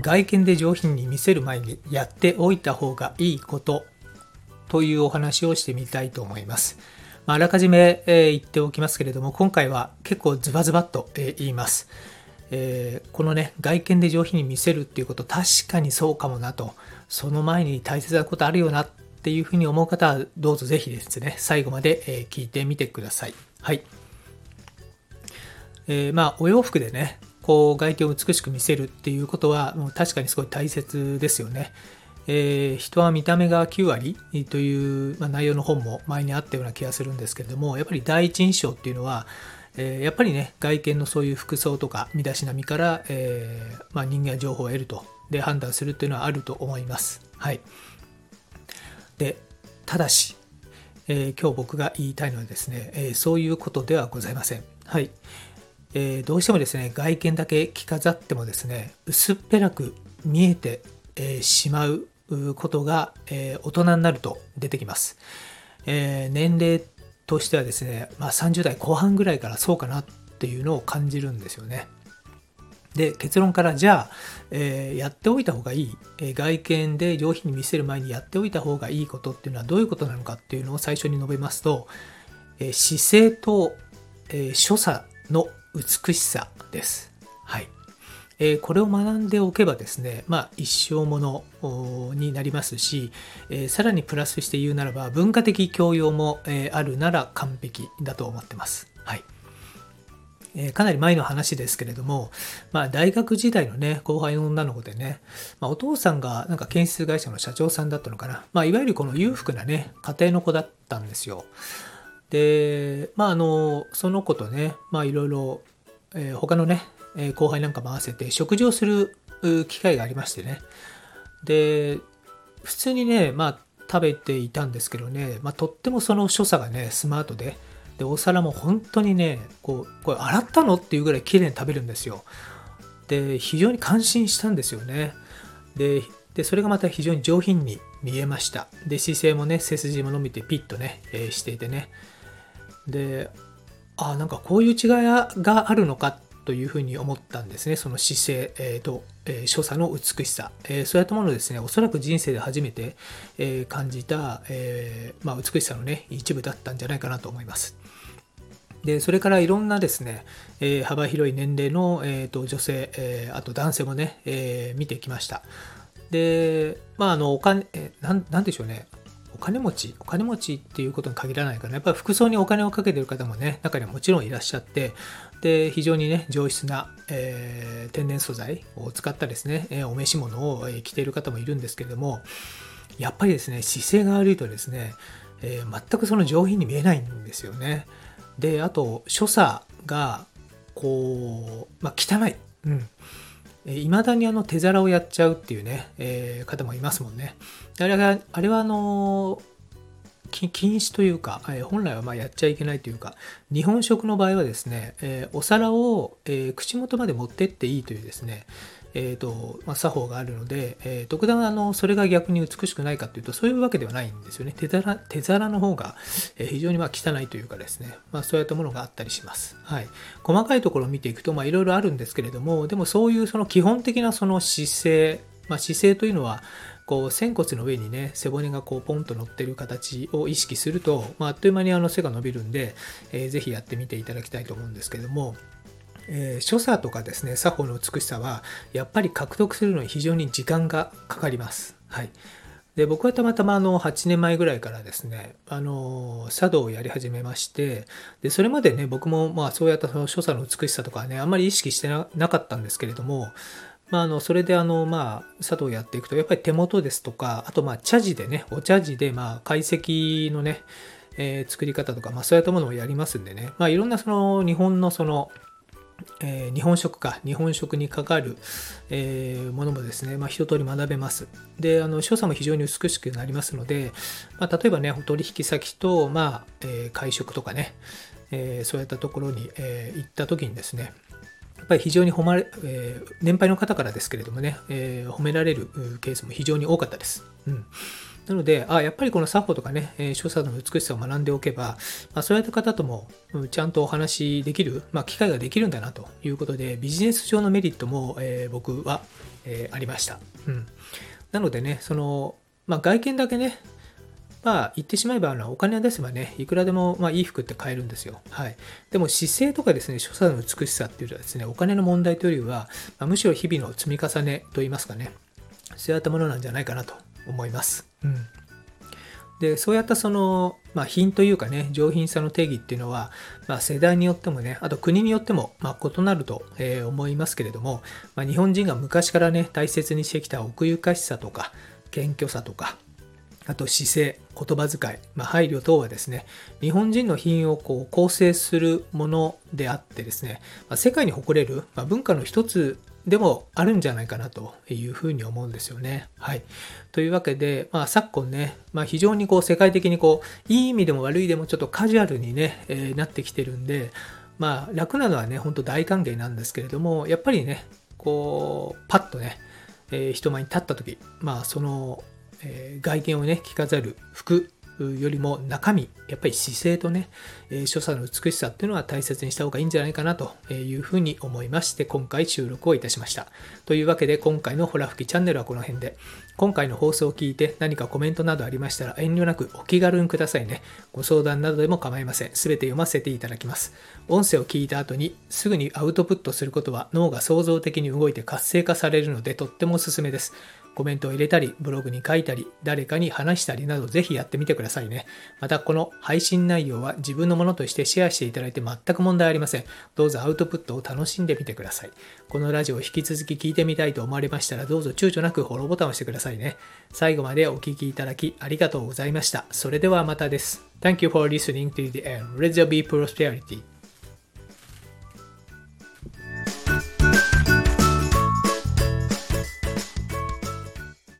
外見で上品に見せる前にやっておいた方がいいことというお話をしてみたいと思います。まあ、あらかじめ、え言っておきますけれども、今回は結構ズバズバっと、え言います。えーこのね、外見で上品に見せるっていうこと、確かにそうかもなと、その前に大切なことあるよなっていうふうに思う方は、どうぞぜひですね、最後まで、え聞いてみてください。はい。えーまあお洋服でねこう外見を美しく見せるっていうことはもう確かにすごい大切ですよね。えー人は見た目が9割という、まあ、内容の本も前にあったような気がするんですけれどもやっぱり第一印象っていうのは、えーやっぱりね外見のそういう服装とか身だしなみから、えーまあ、人間は情報を得るとで判断するっていうのはあると思います。はい、でただしえー今日僕が言いたいのはですね、えーそういうことではございません。はい。えーどうしてもですね、外見だけ着飾ってもですね、薄っぺらく見えて、えーしまうことが、えー大人になると出てきます。え年齢としてはですね、まあ、30代後半ぐらいからそうかなっていうのを感じるんですよね。で結論からじゃあ、えーやっておいた方がいい、えー外見で上品に見せる前にやっておいた方がいいことっていうのはどういうことなのかっていうのを最初に述べますと、えー姿勢と、え所作の美しさです。はいえーこれを学んでおけばですね、まあ、一生ものになりますし、えーさらにプラスして言うならば文化的教養も、えーあるなら完璧だと思ってます。はいえーかなり前の話ですけれども、まあ、大学時代のね、後輩の女の子でね、まあ、お父さんがなんか建設会社の社長さんだったのかな。まあ、いわゆるこの裕福なね、家庭の子だったんですよ。で、まあ、あの、その子とね、まあ、いろいろ、えー他のね、え後輩なんかも合わせて食事をする機会がありましてね。で、普通にね、まあ、食べていたんですけどね、まあ、とってもその所作がね、スマートで、で、お皿も本当にね、こう、これ洗ったのっていうぐらい綺麗に食べるんですよ。で、非常に感心したんですよね。で、でそれがまた非常に上品に見えました。で、姿勢もね、背筋も伸びてピッとね、えーしていてね。で、あなんかこういう違いがあるのかというふうに思ったんですね。その姿勢、えーと、えー所作の美しさ、えーそういったものをですね、おそらく人生で初めて、えー感じた、えーまあ、美しさのね、一部だったんじゃないかなと思います。でそれからいろんなですね、えー幅広い年齢の、えーと女性、えーあと男性もね、えー見てきました。で、まあ、あの、お金、えーなん、なんでしょうね。お金持ち、お金持ちっていうことに限らないから、やっぱり服装にお金をかけてる方もね、中にはもちろんいらっしゃって、で、非常にね、上質な、えー天然素材を使ったですね、えお召し物を、着ている方もいるんですけれども、やっぱりですね、姿勢が悪いとですね、えー全くその上品に見えないんですよね。で、あと、所作が、こう、まあ、汚い。うん。いまだにあの手皿をやっちゃうっていうね、えー方もいますもんね。あれは、あれはあのー禁止というか、えー本来はまやっちゃいけないというか、日本食の場合はですね、えお皿を、え口元まで持ってっていいというですね、えーとまあ、作法があるので、えー特段あのそれが逆に美しくないかというとそういうわけではないんですよね。手皿手皿の方が、えー非常にまあ汚いというかですね、まあ、そういったものがあったりします、はい、細かいところを見ていくといろいろあるんですけれどもでもそういうその基本的なその姿勢、まあ、姿勢というのはこう仙骨の上にね背骨がこうポンと乗ってる形を意識すると、まあ、あっという間にあの背が伸びるんで、えーぜひやってみていただきたいと思うんですけどもえー所作とかですね作法の美しさはやっぱり獲得するのに非常に時間がかかります。はい、で僕はたまたまあの8年前ぐらいからですねあの茶道をやり始めましてでそれまでね僕もまあそうやったその所作の美しさとかねあんまり意識してなかったんですけれどもまあ、あのそれであの、まあ、茶道をやっていくとやっぱり手元ですとかあとまあ茶事でねお茶事でまあ懐石のね、え作り方とか、まあ、そういったものをやりますんでね、まあ、いろんなその日本のそのえー、日本食か、日本食にかかる、えー、ものもですね、まあ、一通り学べます。で、あの、所作も非常に美しくなりますので、まあ、例えばね、取引先と、まあ、えー、会食とかね、えそういったところに、え行った時にですね、やっぱり非常に褒まれ、え年配の方からですけれどもね、え褒められるケースも非常に多かったです。うんなので、あやっぱりこの作法とかね、え、所作の美しさを学んでおけば、まあ、そういった方とも、ちゃんとお話しできる、まあ、機会ができるんだなということで、ビジネス上のメリットも、えー、僕は、えー、ありました。うん。なのでね、その、まあ、外見だけね、まあ、言ってしまえば、あのお金を出せばね、いくらでも、まあ、いい服って買えるんですよ。はい。でも、姿勢とかですね、所作の美しさっていうのはですね、お金の問題というよりは、まあ、むしろ日々の積み重ねといいますかね、そういったものなんじゃないかなと思います。うん。で、そうやったその、まあ、品というかね、上品さの定義っていうのは、まあ、世代によってもね、あと国によっても、ま、異なると、え思いますけれども、まあ、日本人が昔からね、大切にしてきた奥ゆかしさとか、謙虚さとか、あと姿勢、言葉遣い、まあ、配慮等はですね、日本人の品をこう構成するものであってですね、まあ、世界に誇れる、まあ、文化の一つでもあるんじゃないかなというふうに思うんですよね。はい。というわけで、まあ、昨今ね、まあ、非常にこう世界的にこう、いい意味でも悪いでもちょっとカジュアルにね、えー、なってきてるんで、まあ、楽なのはね、ほんと大歓迎なんですけれども、やっぱりね、こう、パッとね、えー、人前に立った時、まあ、その、えー、外見をね、着飾る服よりも中身、やっぱり姿勢とね、え所作の美しさっていうのは大切にした方がいいんじゃないかなというふうに思いまして、今回収録をいたしました。というわけで、今回のホラ吹きチャンネルはこの辺で、今回の放送を聞いて何かコメントなどありましたら遠慮なくお気軽にくださいね。ご相談などでも構いません。すべて読ませていただきます。音声を聞いた後にすぐにアウトプットすることは脳が創造的に動いて活性化されるのでとってもおすすめです。コメントを入れたり、ブログに書いたり、誰かに話したりなどぜひやってみてくださいね。またこの配信内容は自分のものとしてシェアしていただいて全く問題ありません。どうぞアウトプットを楽しんでみてください。このラジオを引き続き聞いてみたいと思われましたらどうぞ躊躇なくフォローボタンを押してくださいね。最後までお聴きいただきありがとうございました。それではまたです。Thank you for listening to the end. Let there be prosperity.